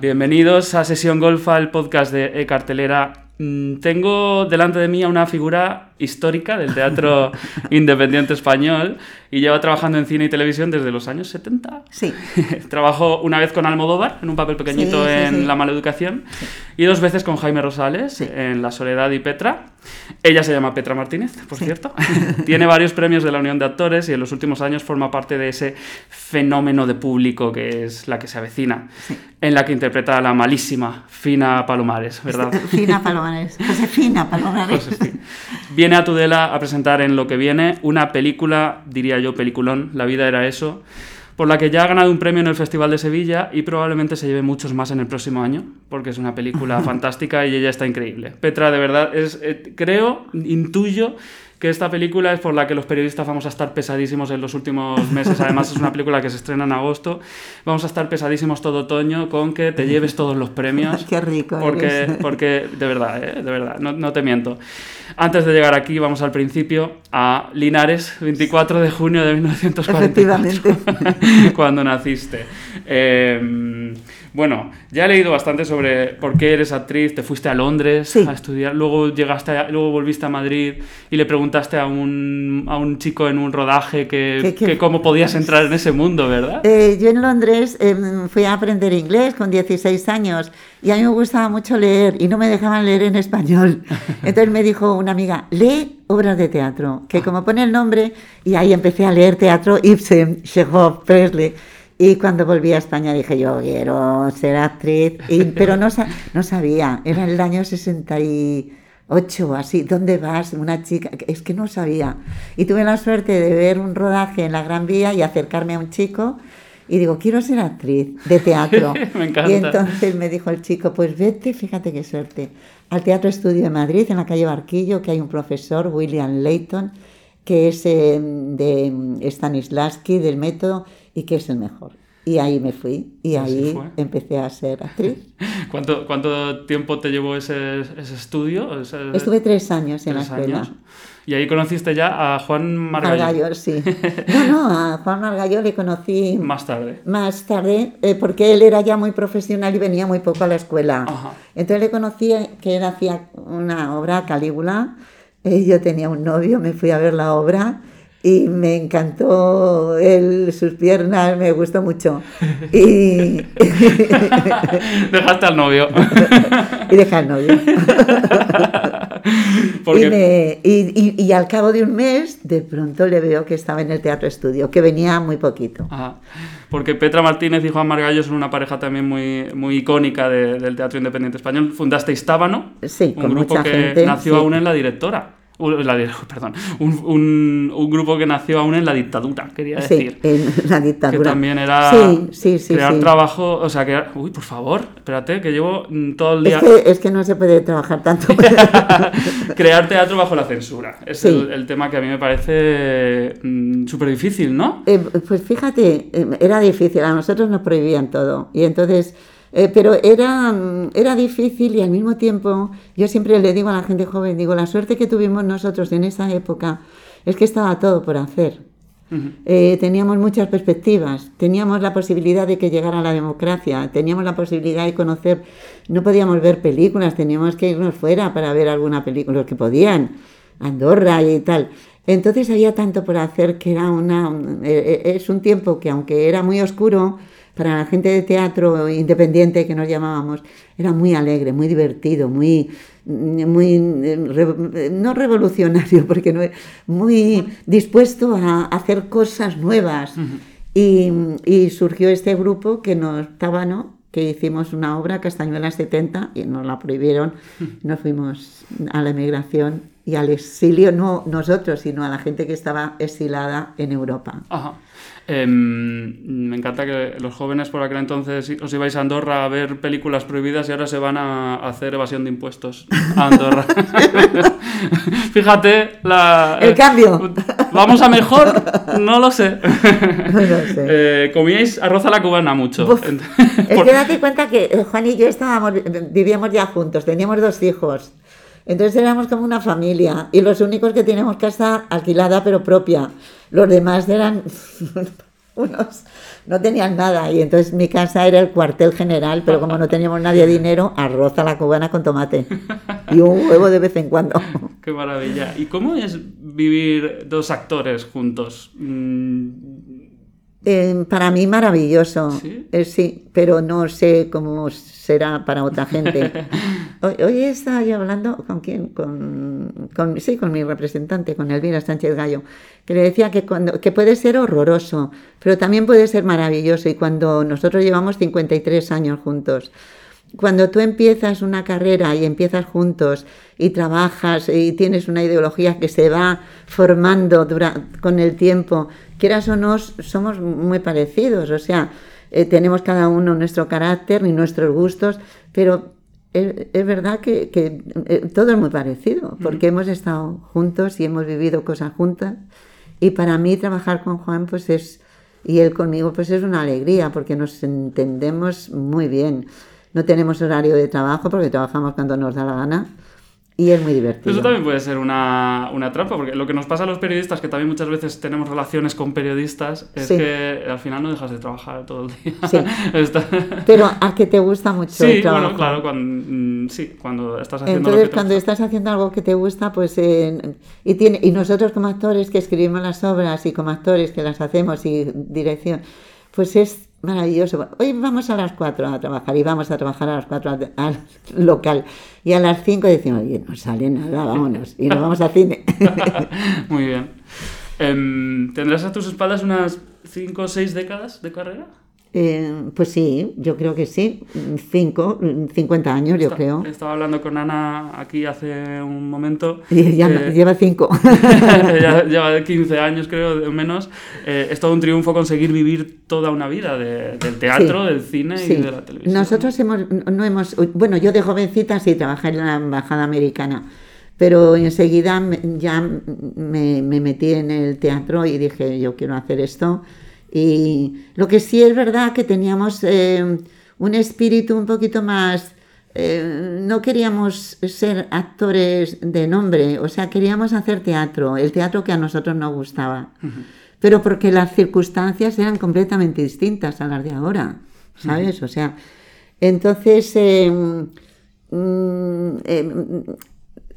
Bienvenidos a Sesión Golfa, el podcast de E-Cartelera. Mm, tengo delante de mí a una figura histórica del teatro independiente español y lleva trabajando en cine y televisión desde los años 70. Sí. Trabajó una vez con Almodóvar en un papel pequeñito Sí, sí, en sí. La Maleducación y dos veces con Jaime Rosales en La Soledad y Petra. Ella se llama Petra Martínez, por cierto. Tiene varios premios de la Unión de Actores y en los últimos años forma parte de ese fenómeno de público que es la que se avecina, en la que interpreta a la malísima Fina Palomares, ¿verdad? Fina Palomares. Josefina Palomares. Pues sí. Viene a Tudela a presentar en lo que viene una película, diría yo, peliculón, La vida era eso, por la que ya ha ganado un premio en el Festival de Sevilla y probablemente se lleve muchos más en el próximo año, porque es una película fantástica y ella está increíble. Petra, de verdad, es, eh, creo, intuyo que esta película es por la que los periodistas vamos a estar pesadísimos en los últimos meses. Además, es una película que se estrena en agosto. Vamos a estar pesadísimos todo otoño con que te lleves todos los premios. Qué rico Porque, eres. porque de verdad, ¿eh? de verdad, no, no te miento. Antes de llegar aquí, vamos al principio, a Linares, 24 de junio de 1944. Efectivamente. cuando naciste. Eh, bueno, ya he leído bastante sobre por qué eres actriz, te fuiste a Londres Sí. a estudiar, luego llegaste, a- luego volviste a Madrid y le preguntaste a un, a un chico en un rodaje que, Que- que- que cómo podías entrar en ese mundo, ¿verdad? Eh, yo en Londres em, fui a aprender inglés con 16 años y a mí me gustaba mucho leer y no me dejaban leer en español. Entonces me dijo una amiga, lee obras de teatro, que como pone el nombre, y ahí empecé a leer teatro Ibsen, Chekhov, Presley. Y cuando volví a España dije, yo quiero ser actriz, y- pero no, no sabía, era el año 68 o así, ¿dónde vas? Una chica, es que no sabía. Y tuve la suerte de ver un rodaje en la Gran Vía y acercarme a un chico y digo, quiero ser actriz de teatro. Me encanta. Y entonces me dijo el chico, pues vete, fíjate qué suerte, al Teatro Estudio de Madrid, en la calle Barquillo, que hay un profesor, William Layton, que es eh, de Stanislavski, del método, y que es el mejor. Y ahí me fui, y ahí empecé a ser actriz. ¿Cuánto, ¿Cuánto tiempo te llevó ese, ese estudio? Ese- Estuve tres años en la escuela. años? Y ahí conociste ya a Juan Margallo. Margallo, sí. No, no, a Juan Margallo le conocí Más tarde. más tarde, eh, porque él era ya muy profesional y venía muy poco a la escuela. Ajá. Entonces le conocí eh, que él hacía una obra, Calígula. eh, yo tenía un novio, me fui a ver la obra y me encantó él, sus piernas, me gustó mucho. Y, Dejaste al novio. y dejé al novio. Porque Y, me- y- y- y al cabo de un mes, de pronto le veo que estaba en el Teatro Estudio, que venía muy poquito. Ajá. Porque Petra Martínez y Juan Margallo son una pareja también muy, muy icónica de- del teatro independiente español. Fundasteis Tábano, Sí, un con grupo mucha que gente, nació sí. aún en la directora. La di- perdón, un, un- un grupo que nació aún en la dictadura, quería Sí, decir. en la Que dictadura. también era Sí, sí, sí. crear sí. trabajo, o sea, que... Uy, por favor, espérate, que llevo mm, todo el día... Es que, es que no se puede trabajar tanto. Crear teatro bajo la censura. Es Sí. el, el tema que a mí me parece súper difícil, ¿no? Eh, pues fíjate, eh, era difícil, a nosotros nos prohibían todo. Y entonces, eh, pero era, mm, era difícil y al mismo tiempo, yo siempre le digo a la gente joven, digo, la suerte que tuvimos nosotros en esa época es que estaba todo por hacer. Eh, teníamos muchas perspectivas, teníamos la posibilidad de que llegara la democracia, teníamos la posibilidad de conocer, no podíamos ver películas, teníamos que irnos fuera para ver alguna película, los que podían, Andorra y tal. Entonces había tanto por hacer que era una, eh, eh, es un tiempo que aunque era muy oscuro, para la gente de teatro independiente que nos llamábamos, era muy alegre, muy divertido, muy, muy no revolucionario, porque no, muy dispuesto a hacer cosas nuevas. y, y surgió este grupo que nos Tábano, que hicimos una obra, Castañuela 70, y nos la prohibieron. Nos fuimos a la emigración y al exilio, no nosotros, sino a la gente que estaba exilada en Europa. Ajá. Em, me encanta que los jóvenes por aquel entonces os ibais a Andorra a ver películas prohibidas y ahora se van a hacer evasión de impuestos a Andorra. Fíjate, la, El cambio. ¿Vamos a mejor? No lo sé. No lo sé. Eh, comíais arroz a la cubana mucho. Uf, Es que date cuenta que eh, Juan y yo estábamos, vivíamos ya juntos, teníamos dos hijos. Entonces éramos como una familia y los únicos que teníamos casa alquilada pero propia. Los demás eran unos no tenían nada y entonces mi casa era el cuartel general, pero como no teníamos nadie dinero, arroz a la cubana con tomate y un huevo de vez en cuando. Qué maravilla. ¿Y cómo es vivir dos actores juntos? Mm, eh, para mí maravilloso, ¿Sí? Eh, sí, pero no sé cómo será para otra gente. Hoy, hoy estaba yo hablando con quién, con, con- sí, con mi representante, con Elvira Sánchez Gallo, que le decía que, cuando, que puede ser horroroso, pero también puede ser maravilloso. Y cuando nosotros llevamos 53 años juntos, cuando tú empiezas una carrera y empiezas juntos y trabajas y tienes una ideología que se va formando dura- con el tiempo, quieras o no, somos muy parecidos, o sea, eh, tenemos cada uno nuestro carácter y nuestros gustos, pero es, es verdad que, que, eh, todo es muy parecido, porque hemos estado juntos y hemos vivido cosas juntas, y para mí trabajar con Juan, pues es, y él conmigo, pues es una alegría, porque nos entendemos muy bien. No tenemos horario de trabajo porque trabajamos cuando nos da la gana y es muy divertido. Eso también puede ser una, una trampa, porque lo que nos pasa a los periodistas, que también muchas veces tenemos relaciones con periodistas, es Sí. que al final no dejas de trabajar todo el día. Sí. Está- Pero a que te gusta mucho Sí, el trabajo. bueno, claro, cuando, mm, sí, cuando estás haciendo Entonces, lo que te cuando gusta. estás haciendo algo que te gusta, pues eh, y tiene y nosotros como actores que escribimos las obras y como actores que las hacemos y dirección, pues es maravilloso. Hoy vamos a las 4 a trabajar y vamos a trabajar a las 4 al, al local y a las 5 decimos, oye, no sale nada, vámonos y nos vamos al cine. Muy bien. Em, ¿Tendrás a tus espaldas unas 5 o 6 décadas de carrera? Eh, pues sí, yo creo que sí, 5, 50 años yo Esta- creo. Estaba hablando con Ana aquí hace un momento. Y ya eh, lleva 5. ya lleva 15 años, creo, menos. Eh, es todo un triunfo conseguir vivir toda una vida de- del teatro, Sí, del cine Sí. y de la televisión. Nosotros hemos, no hemos, bueno, yo de jovencita sí trabajé en la embajada americana, pero enseguida ya me, me metí en el teatro y dije, yo quiero hacer esto. Y lo que sí es verdad que teníamos eh, un espíritu un poquito más, eh, no queríamos ser actores de nombre, o sea, queríamos hacer teatro, el teatro que a nosotros nos gustaba. Pero porque las circunstancias eran completamente distintas a las de ahora, ¿sabes? O sea, entonces, eh, mm, eh,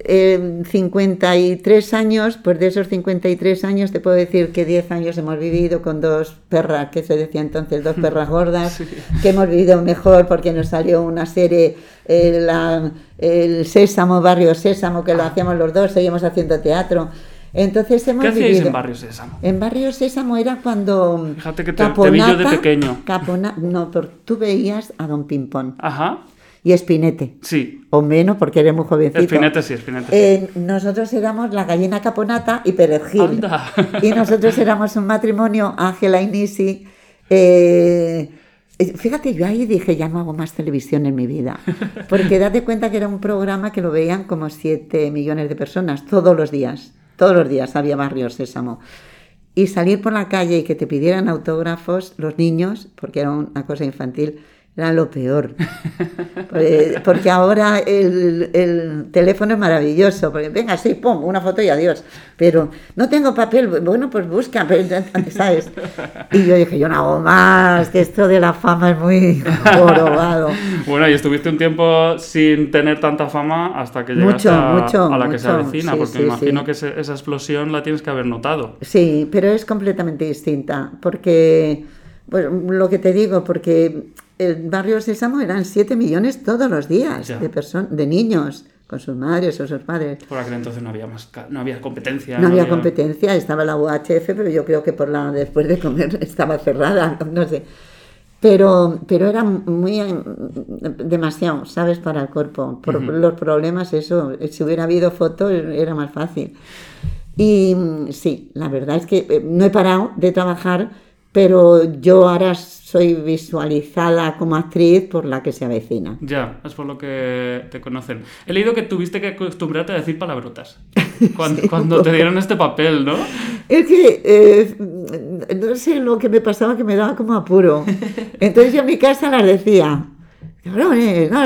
eh, 53 años, pues de esos 53 años te puedo decir que 10 años hemos vivido con dos perras, que se decía entonces, dos perras gordas, Sí. que hemos vivido mejor porque nos salió una serie, eh, la- el Sésamo, Barrio Sésamo, que lo hacíamos los dos, seguimos haciendo teatro. Entonces hemos ¿Qué hacíais vivido... en Barrio Sésamo? En Barrio Sésamo era cuando. Fíjate que te- te vi yo de pequeño. Capona- no, pero tú veías a Don Pimpón Ajá, y Espinete. sí. O menos, porque eres muy jovencito. Espinete sí, Espinete. Eh, nosotros éramos la gallina caponata y Perejil. Anda. Y nosotros éramos un matrimonio, Ángela y Nisi. eh, fíjate, yo ahí dije, ya no hago más televisión en mi vida. Porque date cuenta que era un programa que lo veían como 7 millones de personas todos los días. Todos los días había Barrio Sésamo. Y salir por la calle y que te pidieran autógrafos los niños, porque era una cosa infantil, era lo peor. Porque ahora el, el teléfono es maravilloso. Porque venga, sí, pum, una foto y adiós. Pero no tengo papel, bueno, pues busca, ¿sabes? Y yo dije, yo no hago más, que esto de la fama es muy jorobado. Bueno, y estuviste un tiempo sin tener tanta fama hasta que llegaste Mucho, a, mucho, a la que se avecina, Sí, porque sí, imagino sí. que esa explosión la tienes que haber notado. Sí, pero es completamente distinta, porque, pues, lo que te digo, porque el barrio Sésamo eran 7 millones todos los días Ya. de, de niños, con sus madres o sus padres. Por aquel entonces no había más, no había competencia. No había competencia, estaba la UHF, pero yo creo que por la después de comer estaba cerrada, no sé. Pero, pero era muy eh, demasiado, ¿sabes? Para el cuerpo. Por los problemas, eso, si hubiera habido fotos era más fácil. Y mm, sí, la verdad es que eh, no he parado de trabajar, pero yo ahora soy visualizada como actriz por la que se avecina. Ya, es por lo que te conocen. He leído que tuviste que acostumbrarte a decir palabrotas cuando, Sí, cuando un te dieron este papel, ¿no? Es que eh, no sé lo que me pasaba que me daba como apuro. Entonces yo en mi casa las decía. cabrones, ¿no?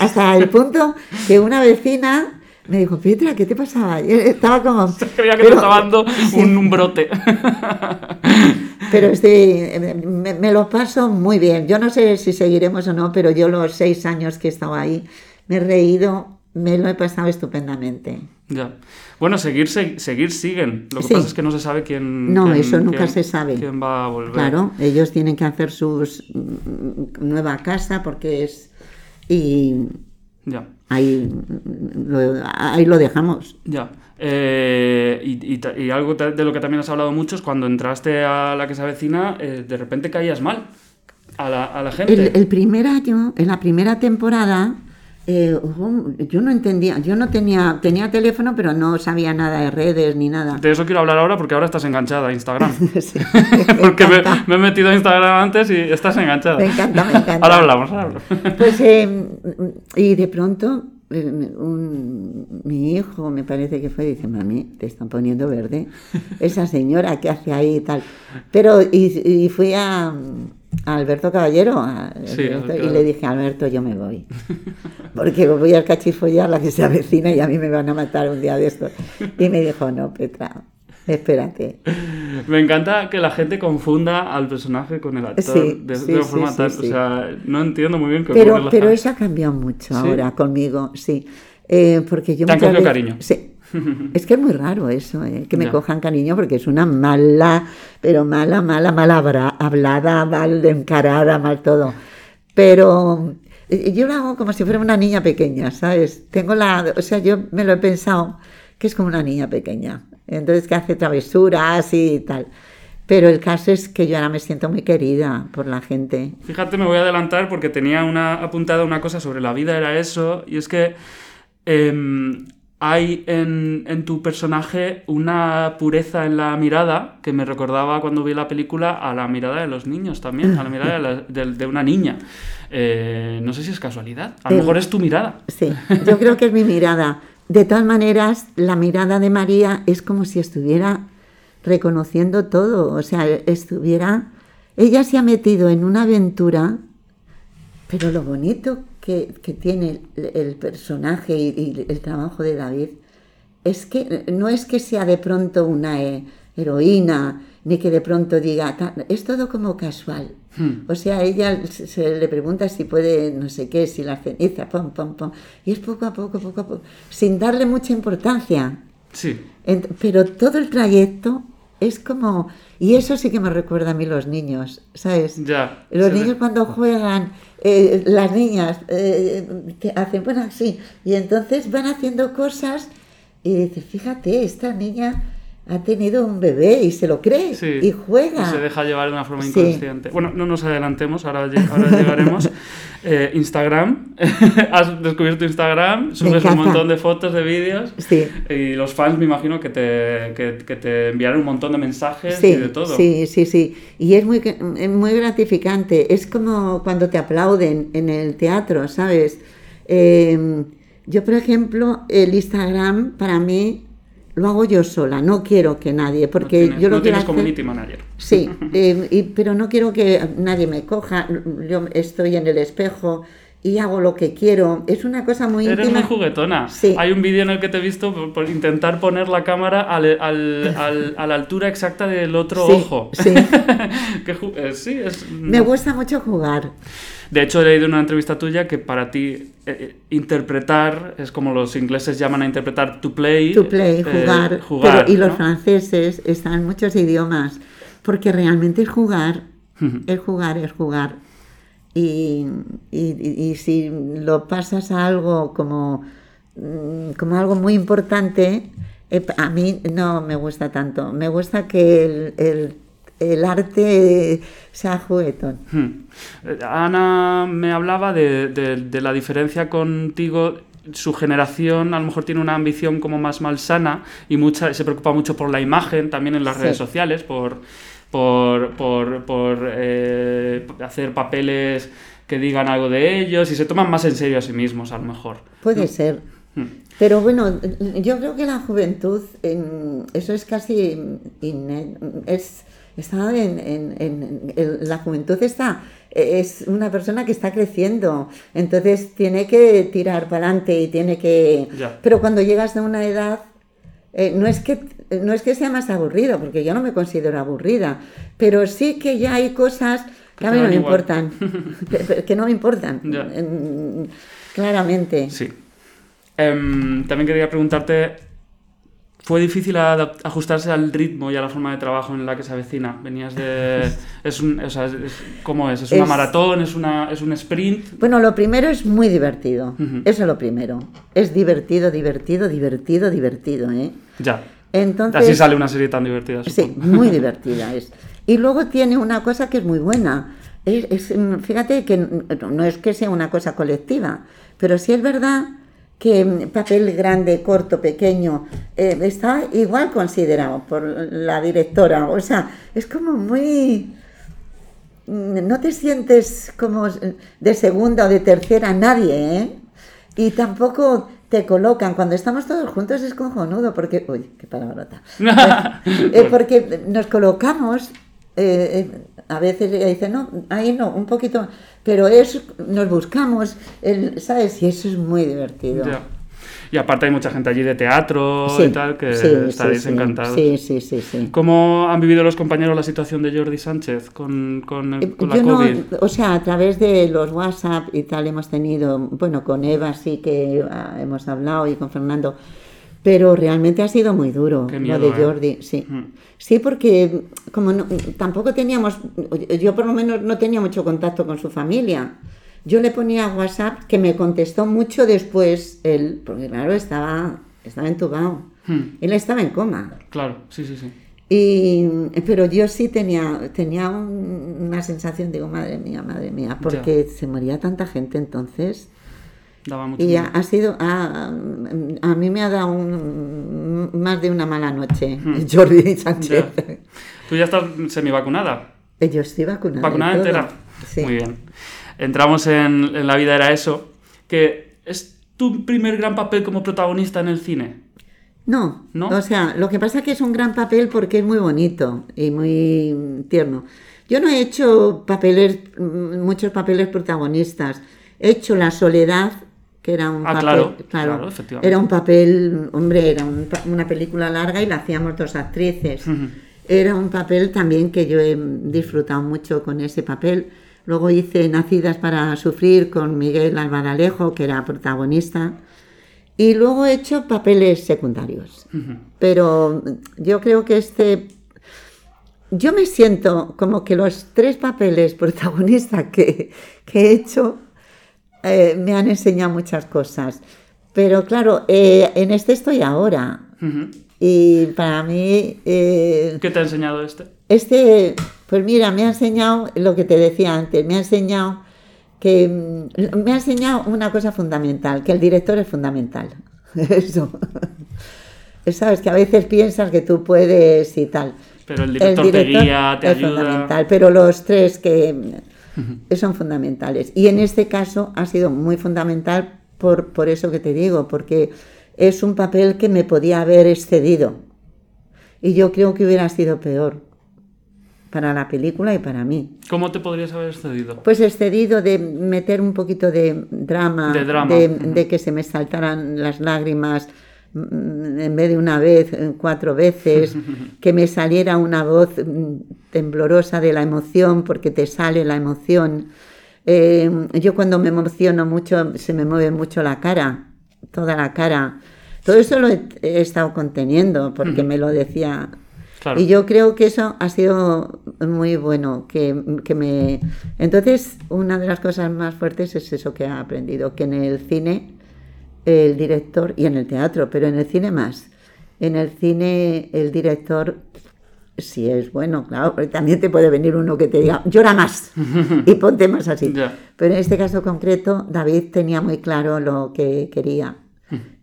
Hasta el punto que una vecina Me dijo, Petra, ¿qué te pasaba? Estaba como... Creía que te estaba dando un, un brote. Pero este, me, me lo paso muy bien. Yo no sé si seguiremos o no, pero yo los seis años que he estado ahí me he reído, me lo he pasado estupendamente. Ya. Bueno, seguir, se- seguir siguen. Lo que Sí. pasa es que no se sabe quién. No, quién- eso nunca quién- se sabe. quién va a volver. Claro, ellos tienen que hacer su nueva casa porque es... Y Ya. Ahí lo, ahí lo dejamos. Ya. Eh, y, y algo de lo que también has hablado mucho es cuando entraste a la que se avecina, eh, de repente caías mal a la, a la gente. El, el primer año, en la primera temporada, eh, yo no entendía, yo no tenía, tenía teléfono, pero no sabía nada de redes ni nada. De eso quiero hablar ahora porque ahora estás enganchada a Instagram. Sí, porque me, he metido a Instagram antes y estás enganchada. Me encanta, me encanta. Ahora hablamos, ahora hablamos. Pues, eh, y de pronto, eh, un- mi hijo, me parece que fue, dice, mami, te están poniendo verde. Esa señora, ¿qué hace ahí y tal? Pero, y, y fui a, a Alberto Caballero a- Sí, Alberto, y le dije, Alberto, yo me voy. Porque voy al cachifollar, la que se avecina, y a mí me van a matar un día de estos. Y me dijo, no, Petra, espérate. Me encanta que la gente confunda al personaje con el actor Sí, de, sí, una forma sí. O sea, no entiendo muy bien qué Pero, pero eso ha cambiado mucho ahora conmigo, sí. Eh, porque yo Te han cogido cariño. Sí. Es que es muy raro eso, eh, que me cojan cariño, porque es una mala, pero mala, mala, mala hablada, mal encarada, mal todo. Pero eh, yo lo hago como si fuera una niña pequeña, ¿sabes? Tengo la, o sea, yo me lo he pensado que es como una niña pequeña. Entonces que hace travesuras y tal. Pero el caso es que yo ahora me siento muy querida por la gente. Fíjate, me voy a adelantar porque tenía una apuntada una cosa sobre la vida, era eso, y es que em, hay en, en tu personaje una pureza en la mirada que me recordaba cuando vi la película a la mirada de los niños también, a la mirada de, la- de- de una niña. Eh, no sé si es casualidad, a lo mejor es tu mirada. Sí, yo creo que es mi mirada. De todas maneras, la mirada de María es como si estuviera reconociendo todo, o sea, estuviera... Ella se ha metido en una aventura, pero lo bonito que, que tiene el, el personaje y, y el trabajo de David es que no es que sea de pronto una eh, heroína, ni que de pronto diga, es todo como casual. Hmm. O sea, ella se, se le pregunta si puede, no sé qué, si la ceniza, pum, pum, pum. Y es poco a poco, poco a poco, sin darle mucha importancia. Sí, Ent- pero todo el trayecto es como... Y eso sí que me recuerda a mí los niños, ¿sabes? ya. Los ve. niños cuando juegan, eh, las niñas eh, que hacen, bueno, así, y entonces van haciendo cosas y dices, fíjate, esta niña ha tenido un bebé y se lo cree Sí, y juega. y se deja llevar de una forma Sí. inconsciente. Bueno, no nos adelantemos, ahora, ahora llegaremos. Eh, Instagram, has descubierto Instagram, subes un montón de fotos, de vídeos. Sí. Y los fans me imagino que te, que, que te enviaron un montón de mensajes y de todo. sí, sí, sí. Y es muy, muy gratificante. Es como cuando te aplauden en el teatro, ¿sabes? Eh, yo, por ejemplo, el Instagram para mí lo hago yo sola. No quiero que nadie, No porque tienes, yo lo no quiero tienes hacer- community manager. Sí, eh, y- pero no quiero que nadie me coja. Yo estoy en el espejo y hago lo que quiero. Es una cosa muy Eres íntima. muy juguetona. Sí. Hay un vídeo en el que te he visto por, por intentar poner la cámara al- al- al- a la altura exacta del otro Sí, ojo. sí. Que eh, sí, es... Me gusta mucho jugar. De hecho, he leído una entrevista tuya que para ti eh, eh, interpretar es como los ingleses llaman a interpretar to play. To play, eh, jugar. jugar, pero- y los franceses están en muchos idiomas, porque realmente es jugar, es jugar, es jugar. Y, y- si lo pasas a algo como, mm, como algo muy importante, eh, a mí no me gusta tanto. Me gusta que el, el- el arte sea juguetón. Hmm. Ana me hablaba de, de- de la diferencia contigo. Su generación a lo mejor tiene una ambición como más malsana y mucha, se preocupa mucho por la imagen también en las Sí. redes sociales, por, por, por, por, eh, hacer papeles que digan algo de ellos y se toman más en serio a sí mismos a lo mejor. Puede ser. Hmm. Pero bueno, yo creo que la juventud, en- eso es casi inne- es está en, en- en- en- la juventud está es una persona que está creciendo, entonces tiene que tirar para adelante y tiene que... Ya. Pero cuando llegas a una edad, eh, no, es que, no es que sea más aburrido, porque yo no me considero aburrida, pero sí que ya hay cosas que a mí no me igual. importan, que- no me importan, claramente. Sí. Em, también quería preguntarte, ¿fue difícil ajustarse al ritmo y a la forma de trabajo en la que se avecina? Venías de... Es un, o sea, es- ¿Cómo es? ¿Es una Es- maratón? ¿Es, una, ¿Es un sprint? Bueno, lo primero es muy divertido. Ujú. Eso es lo primero. Es divertido, divertido, divertido, divertido, ¿eh? Ya. Entonces, Así sale una serie tan divertida. sí, supongo. muy divertida es. Y luego tiene una cosa que es muy buena. Es, mm, fíjate que no es que sea una cosa colectiva, pero sí es verdad que mm, papel grande, corto, pequeño, eh, está igual considerado por la directora. O sea, es como muy... mm, No te sientes como de segunda o de tercera nadie, ¿eh? Y tampoco te colocan. Cuando estamos todos juntos es cojonudo, porque... Uy, qué palabrota. Eh, porque nos colocamos, eh, eh, a veces ella dice, no, ahí no, un poquito, pero es, nos buscamos, el, ¿sabes? Y eso es muy divertido. Y aparte hay mucha gente allí de teatro Sí, y tal, que sí, estaréis sí, sí. encantados. Sí, sí, sí, sí. ¿Cómo han vivido los compañeros la situación de Jordi Sánchez con, con, el- Eh, con la Yo no, COVID? o sea, a través de los WhatsApp y tal hemos tenido, bueno, con Eva sí que ah, hemos hablado y con Fernando, pero realmente ha sido muy duro Qué lo miedo, de ¿eh? Jordi, sí. Mm. Sí, porque como no- tampoco teníamos, yo por lo menos no tenía mucho contacto con su familia. Yo le ponía WhatsApp que me contestó mucho después él, porque claro, estaba, estaba entubado. Él estaba en coma. Claro, sí, sí, sí. Y, pero yo sí tenía, tenía un- una sensación, digo, madre mía, madre mía, porque se moría tanta gente entonces. Daba mucho Y miedo. ha sido, ha- a mí me ha dado un- más de una mala noche, Jordi Sánchez. Hmm. Ya. Tú ya estás semivacunada. Yo estoy vacunada. Vacunada entera. Sí. Muy bien. Entramos en, en La vida era eso, que es tu primer gran papel como protagonista en el cine. No, ¿No? o sea, lo que pasa es que es un gran papel porque es muy bonito y muy tierno. Yo no he hecho papeles, mm, muchos papeles protagonistas. He hecho La Soledad, que era un Ah, papel, claro, claro, efectivamente. era un papel, hombre, era un una película larga y la hacíamos dos actrices. Ujú. Era un papel también que yo he disfrutado mucho con ese papel. Luego hice Nacidas para Sufrir con Miguel Alvaralejo, que era protagonista. Y luego he hecho papeles secundarios. Ujú. Pero yo creo que este... Yo me siento como que los tres papeles protagonistas que, que he hecho eh, me han enseñado muchas cosas. Pero claro, eh, en este estoy ahora. Y para mí, eh, ¿Qué te ha enseñado este? este, pues mira, me ha enseñado lo que te decía antes, me ha enseñado que mm, me ha enseñado una cosa fundamental, que el director es fundamental. Eso. Sabes que a veces piensas que tú puedes y tal. Pero el director te guía, te es ayuda. fundamental, pero los tres que mm, son fundamentales. Y en este caso ha sido muy fundamental por, por eso que te digo, porque es un papel que me podía haber excedido. Y yo creo que hubiera sido peor para la película y para mí. ¿Cómo te podrías haber excedido? Pues excedido de meter un poquito de drama, De drama, de, de que se me saltaran las lágrimas en vez de una vez, eh, cuatro veces, que me saliera una voz mm, temblorosa de la emoción, porque te sale la emoción. Eh, yo cuando me emociono mucho, se me mueve mucho la cara, toda la cara. Todo eso lo he, he estado conteniendo, porque me lo decía Claro. y yo creo que eso ha sido muy bueno, que, que me... Entonces, una de las cosas más fuertes es eso que he aprendido, que en el cine, el director, y en el teatro, pero en el cine más, en el cine el director, si es bueno, claro, porque también te puede venir uno que te diga, llora más y ponte más así. Ya. Pero en este caso concreto, David tenía muy claro lo que quería.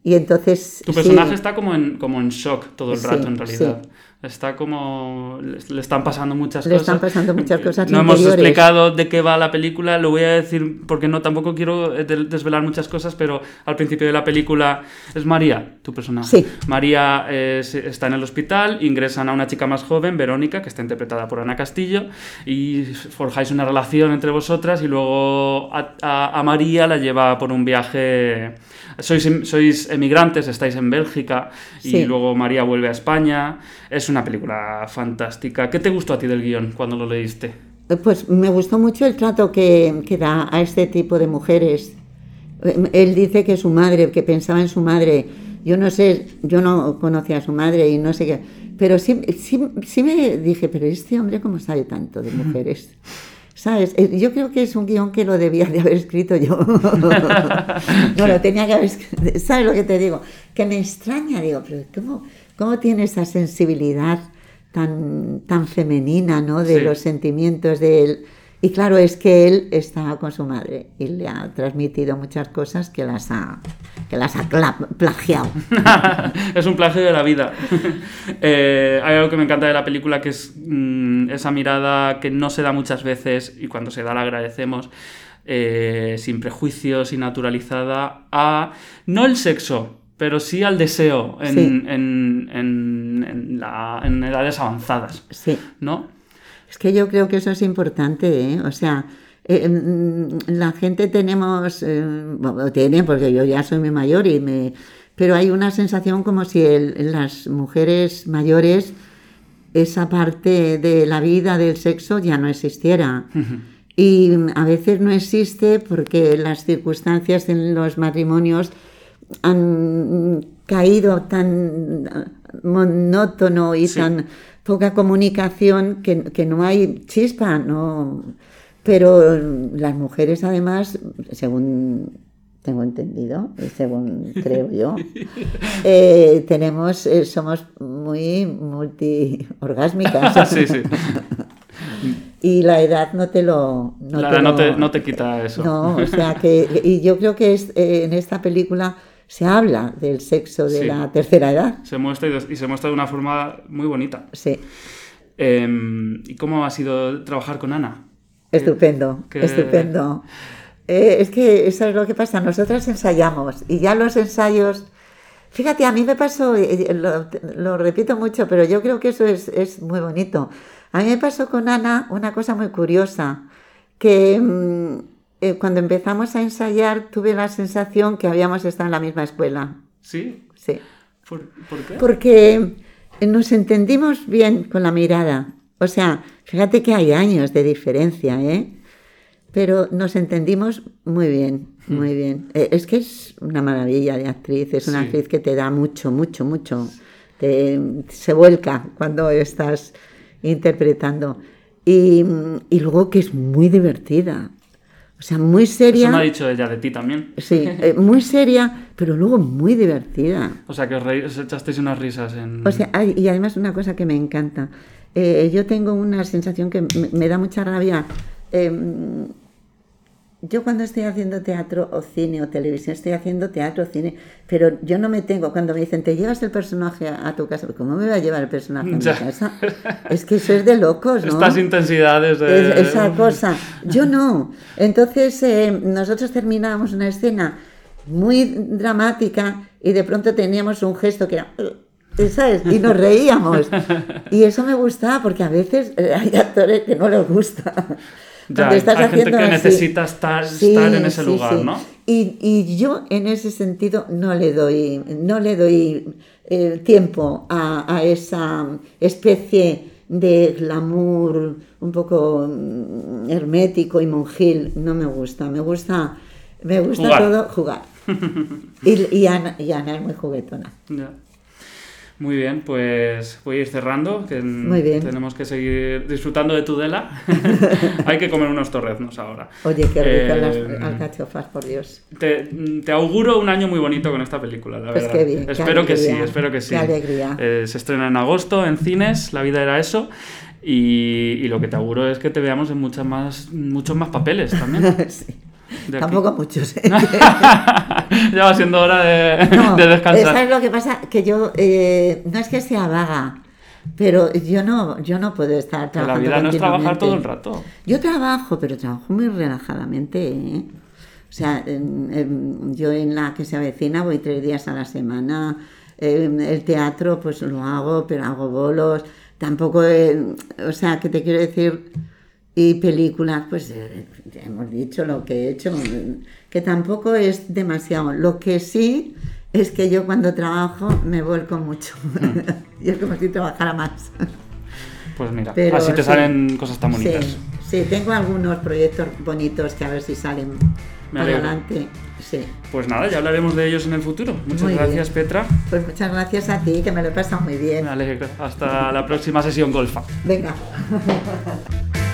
Y entonces... Tu sí, personaje está como en, como en shock todo el Sí, rato, en realidad. sí. Está como. Le, le están pasando muchas Le cosas. están pasando muchas cosas No hemos interiores. explicado de qué va la película, lo voy a decir porque no tampoco quiero eh, de- desvelar muchas cosas, pero al principio de la película es María, tu personaje. Sí. María eh, se- está en el hospital, ingresan a una chica más joven, Verónica, que está interpretada por Ana Castillo, y forjáis una relación entre vosotras y luego a, a- a María la lleva por un viaje... Sois, em- sois emigrantes, estáis en Bélgica y Sí. luego María vuelve a España. Es una película fantástica. ¿Qué te gustó a ti del guion cuando lo leíste? Eh, Pues me gustó mucho el trato que, que da a este tipo de mujeres. Eh, Él dice que su madre, que pensaba en su madre. Yo no sé, yo no conocía a su madre y no sé qué. Pero sí, sí, sí me dije, pero este hombre cómo sabe tanto de mujeres. ¿Sabes? Eh, Yo creo que es un guion que lo debía de haber escrito yo. no, lo tenía que haber escrito. ¿Sabes lo que te digo? Que me extraña, digo, pero ¿cómo, cómo tiene esa sensibilidad tan, tan femenina, ¿no? De Sí. los sentimientos de él. Y claro, es que él estaba con su madre y le ha transmitido muchas cosas que las ha, que las ha plagiado. es un plagio de la vida. Eh, hay algo que me encanta de la película que es mm, esa mirada que no se da muchas veces y cuando se da la agradecemos. eh, sin prejuicios y naturalizada a no el sexo, pero sí al deseo en, Sí. en- en- en la- en edades avanzadas, Sí. ¿no? Es que yo creo que eso es importante, ¿eh? O sea, eh, mm, la gente tenemos, eh, bueno, tiene, porque yo ya soy muy mayor y me... Pero hay una sensación como si el- las mujeres mayores, esa parte de la vida, del sexo, ya no existiera. Y mm, a veces no existe porque las circunstancias en los matrimonios han caído tan monótono y Sí. tan poca comunicación que, que no hay chispa, no. Pero las mujeres además, según tengo entendido, y según creo yo, eh, tenemos, eh, somos muy multiorgásmicas. sí, sí. Y la edad no te lo... No La te edad no lo- te, no te quita eso. no, o sea que, y yo creo que es, eh, en esta película se habla del sexo de Sí. la tercera edad. Se muestra y, se muestra de una forma muy bonita. Sí, Em, ¿Y cómo ha sido trabajar con Ana? estupendo, que- estupendo. Eh, es que eso es lo que pasa, nosotros ensayamos y ya los ensayos, fíjate, a mí me pasó, eh, lo, lo repito mucho, pero yo creo que eso es, es muy bonito. A mí me pasó con Ana una cosa muy curiosa, que mm, eh, cuando empezamos a ensayar tuve la sensación que habíamos estado en la misma escuela. ¿Sí? Sí. ¿Por, por qué? Porque nos entendimos bien con la mirada. O sea, fíjate que hay años de diferencia, ¿eh? Pero nos entendimos muy bien, muy bien. Eh, Es que es una maravilla de actriz, es una Sí. actriz que te da mucho, mucho, mucho. Te- se vuelca cuando estás interpretando. Y, y luego que es muy divertida. O sea, muy seria. Eso me ha dicho ella de ti también. Sí, eh, muy seria, pero luego muy divertida. O sea, que os, reí- os echasteis unas risas en... O sea, hay- y además una cosa que me encanta. Eh, yo tengo una sensación que me, me da mucha rabia. Em, yo cuando estoy haciendo teatro o cine o televisión, estoy haciendo teatro o cine, pero yo no me tengo, cuando me dicen, te llevas el personaje a, a tu casa, ¿cómo me va a llevar el personaje a mi casa? Es que eso es de locos, ¿no? Estas intensidades de... Es- esa cosa. Yo no. Entonces, eh, nosotros terminábamos una escena muy dramática y de pronto teníamos un gesto que era. eh, ¿Sabes? Y nos reíamos. Y eso me gustaba porque a veces eh, hay actores que no les gusta. Ya, Cuando estás hay gente que así. necesita estar, Sí, estar en ese sí, lugar, sí. ¿no? Y, y yo en ese sentido no le doy, no le doy eh, tiempo a, a esa especie de glamour un poco mm, hermético y monjil. No me gusta, me gusta, me gusta Jugar. todo jugar. Y, y Ana, y Ana es muy juguetona. Ya. Muy bien, pues voy a ir cerrando, que Muy bien. tenemos que seguir disfrutando de Tudela. Hay que comer unos torreznos ahora. Oye, qué rico Eh, las alcachofas, por Dios. Te, te auguro un año muy bonito con esta película, la Pues verdad. qué bien, qué espero que sí, espero que sí. qué alegría. Eh, se estrena en agosto en cines, La vida era eso. Y, y lo que te auguro es que te veamos en muchas más, muchos más papeles también. Sí. De aquí. Tampoco muchos. ¿eh? ya va siendo hora de, No, de descansar. ¿Sabes lo que pasa? Que yo eh, no es que sea vaga, Pero yo no, yo no puedo estar Que la trabajando vida no es trabajar todo el rato. Yo trabajo, pero trabajo muy relajadamente. ¿eh? O sea, yo en la que se avecina voy tres días a la semana. Em, el teatro, pues lo hago, pero hago bolos. Tampoco, o sea, que te quiero decir. Y películas, pues eh, ya hemos dicho lo que he hecho, mm, que tampoco es demasiado. Lo que sí es que yo cuando trabajo me vuelco mucho. y es como si trabajara más. Pues mira, Pero así te sí. salen cosas tan bonitas. Sí, sí, tengo algunos proyectos bonitos que a ver si salen adelante. Sí. Pues nada, ya hablaremos de ellos en el futuro. Muchas Muy gracias, bien. Petra. Pues muchas gracias a ti, que me lo he pasado muy bien. Me alegro. Hasta la próxima sesión golfa. Venga.